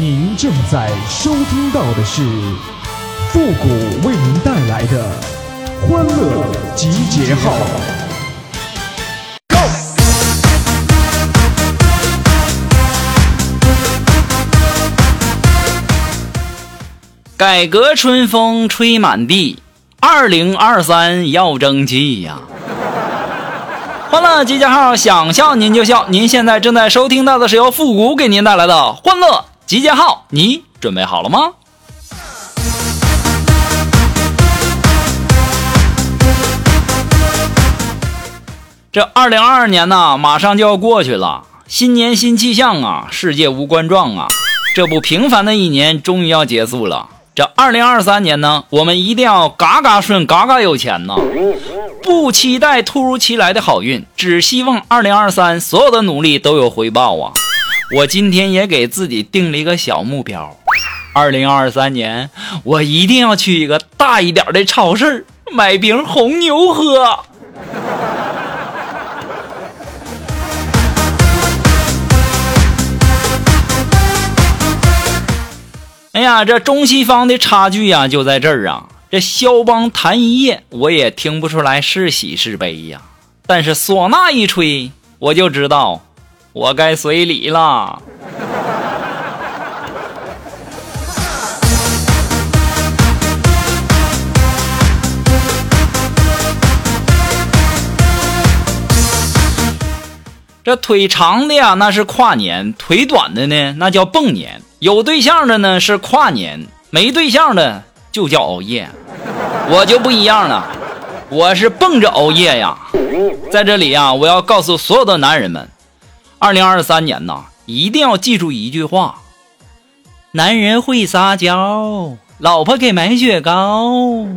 您正在收听到的是复古为您带来的欢乐集结号。改革春风吹满地，二零二三要争气呀！欢乐集结号，想笑您就笑。您现在正在收听到的是由复古给您带来的欢乐集结号，你准备好了吗？这二零二二年呢，马上就要过去了，新年新气象啊，世界无冠状啊，这不平凡的一年终于要结束了。这二零二三年呢，我们一定要嘎嘎顺，嘎嘎有钱呐！不期待突如其来的好运，只希望二零二三所有的努力都有回报啊！我今天也给自己定了一个小目标，二零二三年我一定要去一个大一点的超市买瓶红牛喝。哎呀，这中西方的差距呀，就在这儿啊！这肖邦弹一夜，我也听不出来是喜是悲呀。但是唢呐一吹，我就知道我该随礼了。这腿长的呀，那是跨年；腿短的呢，那叫蹦年。有对象的呢是跨年，没对象的就叫熬夜。我就不一样了，我是蹦着熬夜呀。在这里呀，我要告诉所有的男人们，二零二三年呐，一定要记住一句话：男人会撒娇，老婆给买雪糕。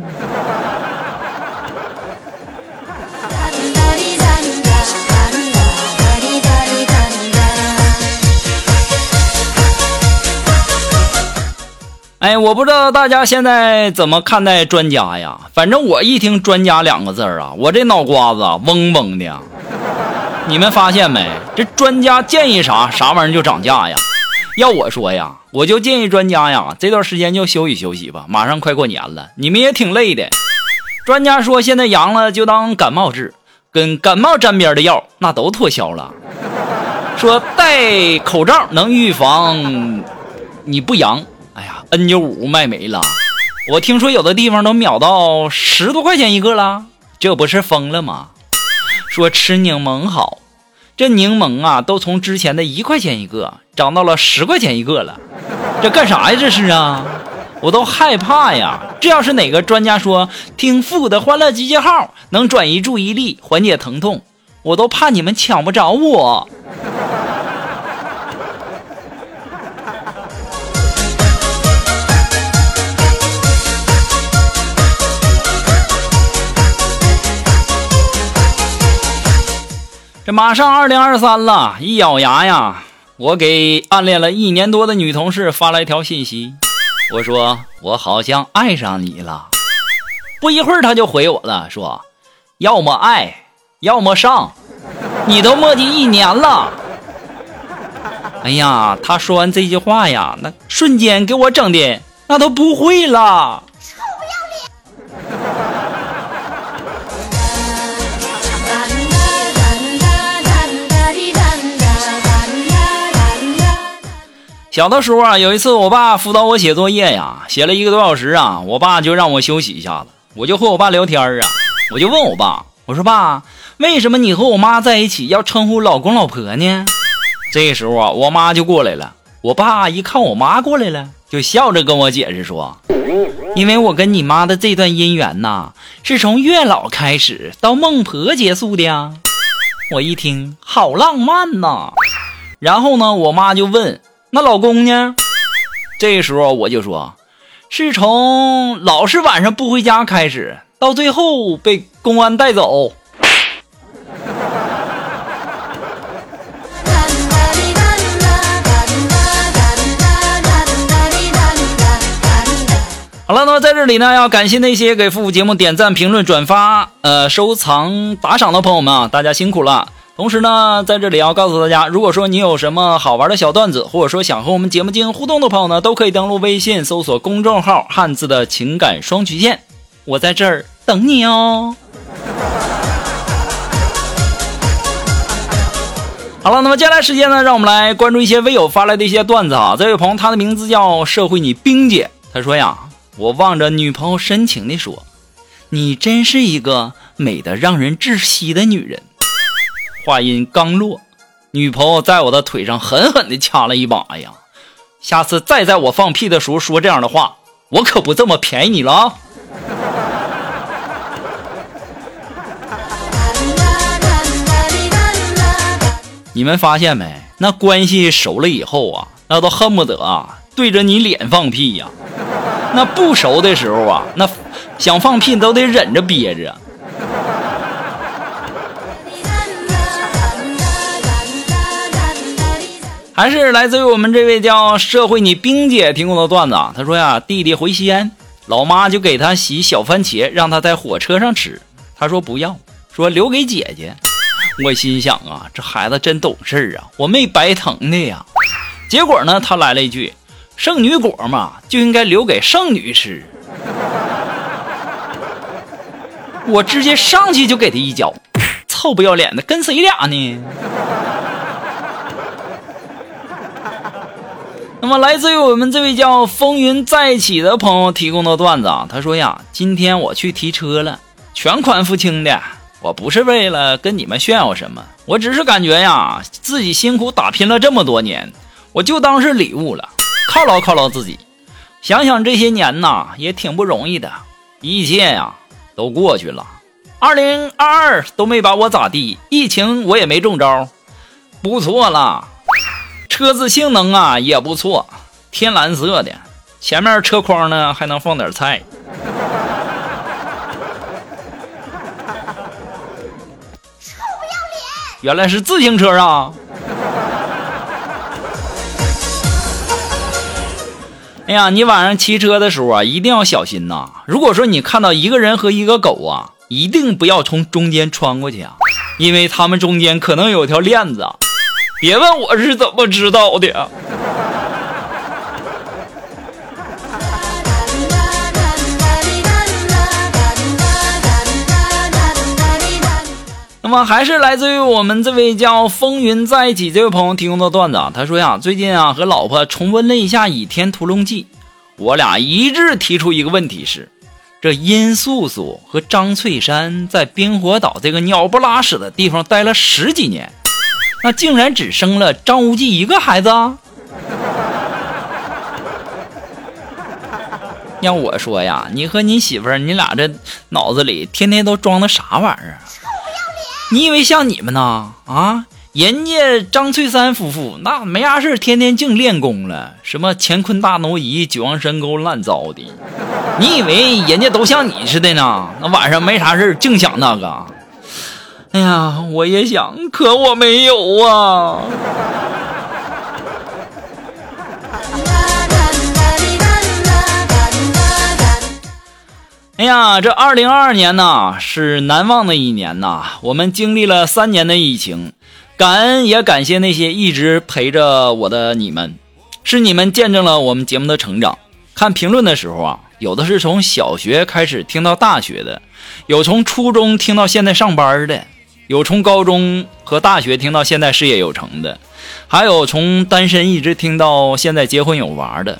哎，我不知道大家现在怎么看待专家呀？反正我一听“专家”两个字儿啊，我这脑瓜子嗡嗡的。你们发现没？这专家建议啥，啥玩意儿就涨价呀？要我说呀，我就建议专家呀，这段时间就休息休息吧，马上快过年了，你们也挺累的。专家说，现在阳了就当感冒治，跟感冒沾边的药那都脱销了。说戴口罩能预防你不阳。哎呀 N 九五卖没了，我听说有的地方都秒到十多块钱一个了，这不是疯了吗？说吃柠檬好，这柠檬啊都从之前的一块钱一个涨到了十块钱一个了，这干啥呀？这是啊，我都害怕呀！这要是哪个专家说听复古的欢乐集结号能转移注意力、缓解疼痛，我都怕你们抢不着我。这马上二零二三了，一咬牙呀，我给暗恋了一年多的女同事发了一条信息，我说我好像爱上你了。不一会儿，他就回我了，说要么爱，要么上。你都磨叽一年了。哎呀，他说完这句话呀，那瞬间给我整的那都不会了。小的时候啊，有一次我爸辅导我写作业呀，写了一个多小时啊，我爸就让我休息一下子，我就和我爸聊天啊，我就问我爸，我说爸，为什么你和我妈在一起要称呼老公老婆呢？这时候啊，我妈就过来了，我爸一看我妈过来了，就笑着跟我解释说，因为我跟你妈的这段姻缘呐，是从月老开始到孟婆结束的呀。我一听，好浪漫呐。然后呢，我妈就问。那老公呢？这时候我就说，是从老是晚上不回家开始，到最后被公安带走。好了，那么在这里呢，要感谢那些给复古节目点赞、评论、转发、呃收藏、打赏的朋友们啊，大家辛苦了。同时呢，在这里要告诉大家，如果说你有什么好玩的小段子，或者说想和我们节目进行互动的朋友呢，都可以登录微信搜索公众号“汉字的情感双曲线”，我在这儿等你哦。好了，那么接下来时间呢，让我们来关注一些微友发来的一些段子啊。这位朋友，他的名字叫社会你冰姐，他说呀，我望着女朋友深情地说：“你真是一个美的让人窒息的女人。”话音刚落，女朋友在我的腿上狠狠地掐了一把哎呀！下次再在我放屁的时候说这样的话，我可不这么便宜你了！你们发现没？那关系熟了以后啊，那都恨不得啊对着你脸放屁呀！那不熟的时候啊，那想放屁都得忍着憋着。还是来自于我们这位叫社会你冰姐提供的段子啊。他说呀，弟弟回西安，老妈就给他洗小番茄，让他在火车上吃。他说不要，说留给姐姐。我心想啊，这孩子真懂事啊，我没白疼的呀。结果呢，他来了一句：“圣女果嘛，就应该留给圣女吃。”我直接上去就给他一脚，臭不要脸的，跟谁俩呢？那么，来自于我们这位叫风云再起的朋友提供的段子啊，他说呀：“今天我去提车了，全款付清的。我不是为了跟你们炫耀什么，我只是感觉呀，自己辛苦打拼了这么多年，我就当是礼物了，犒劳犒劳自己。想想这些年呐，也挺不容易的，一切呀都过去了。二零二二都没把我咋地，疫情我也没中招，不错了。”车子性能啊也不错，天蓝色的，前面车筐呢还能放点菜。臭不要脸！原来是自行车啊！哎呀，你晚上骑车的时候啊，一定要小心呐！如果说你看到一个人和一个狗啊，一定不要从中间穿过去啊，因为他们中间可能有条链子。别问我是怎么知道的。那么还是来自于我们这位叫风云在一起这位朋友提供的段子啊。他说呀，最近啊和老婆重温了一下《倚天屠龙记》，我俩一致提出一个问题是：这殷素素和张翠山在冰火岛这个鸟不拉屎的地方待了十几年。那竟然只生了张无忌一个孩子？要我说呀，你和你媳妇儿，你俩这脑子里天天都装的啥玩意儿啊？你以为像你们呢？啊，人家张翠山夫妇那没啥事天天净练功了，什么乾坤大挪移、九阳神功乱糟的。你以为人家都像你似的呢？那晚上没啥事净想那个。哎呀，我也想，可我没有啊！哎呀，这二零二二年呐，是难忘的一年呐。我们经历了三年的疫情，感恩也感谢那些一直陪着我的你们，是你们见证了我们节目的成长。看评论的时候啊，有的是从小学开始听到大学的，有从初中听到现在上班的。有从高中和大学听到现在事业有成的，还有从单身一直听到现在结婚有娃的。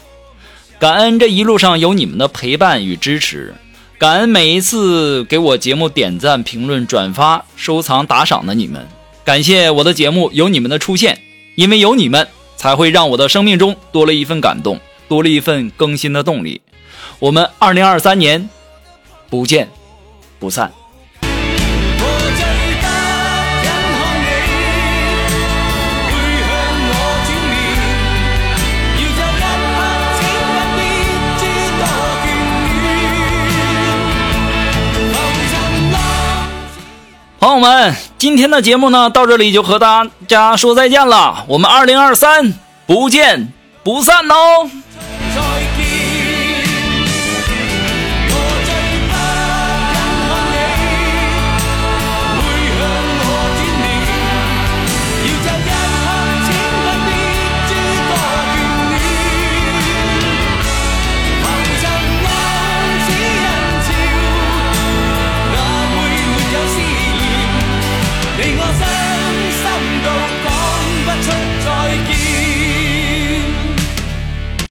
感恩这一路上有你们的陪伴与支持，感恩每一次给我节目点赞、评论、转发、收藏、打赏的你们。感谢我的节目有你们的出现，因为有你们，才会让我的生命中多了一份感动，多了一份更新的动力。我们二零二三年不见不散。朋友们，今天的节目呢，到这里就和大家说再见了。我们二零二三不见不散哦。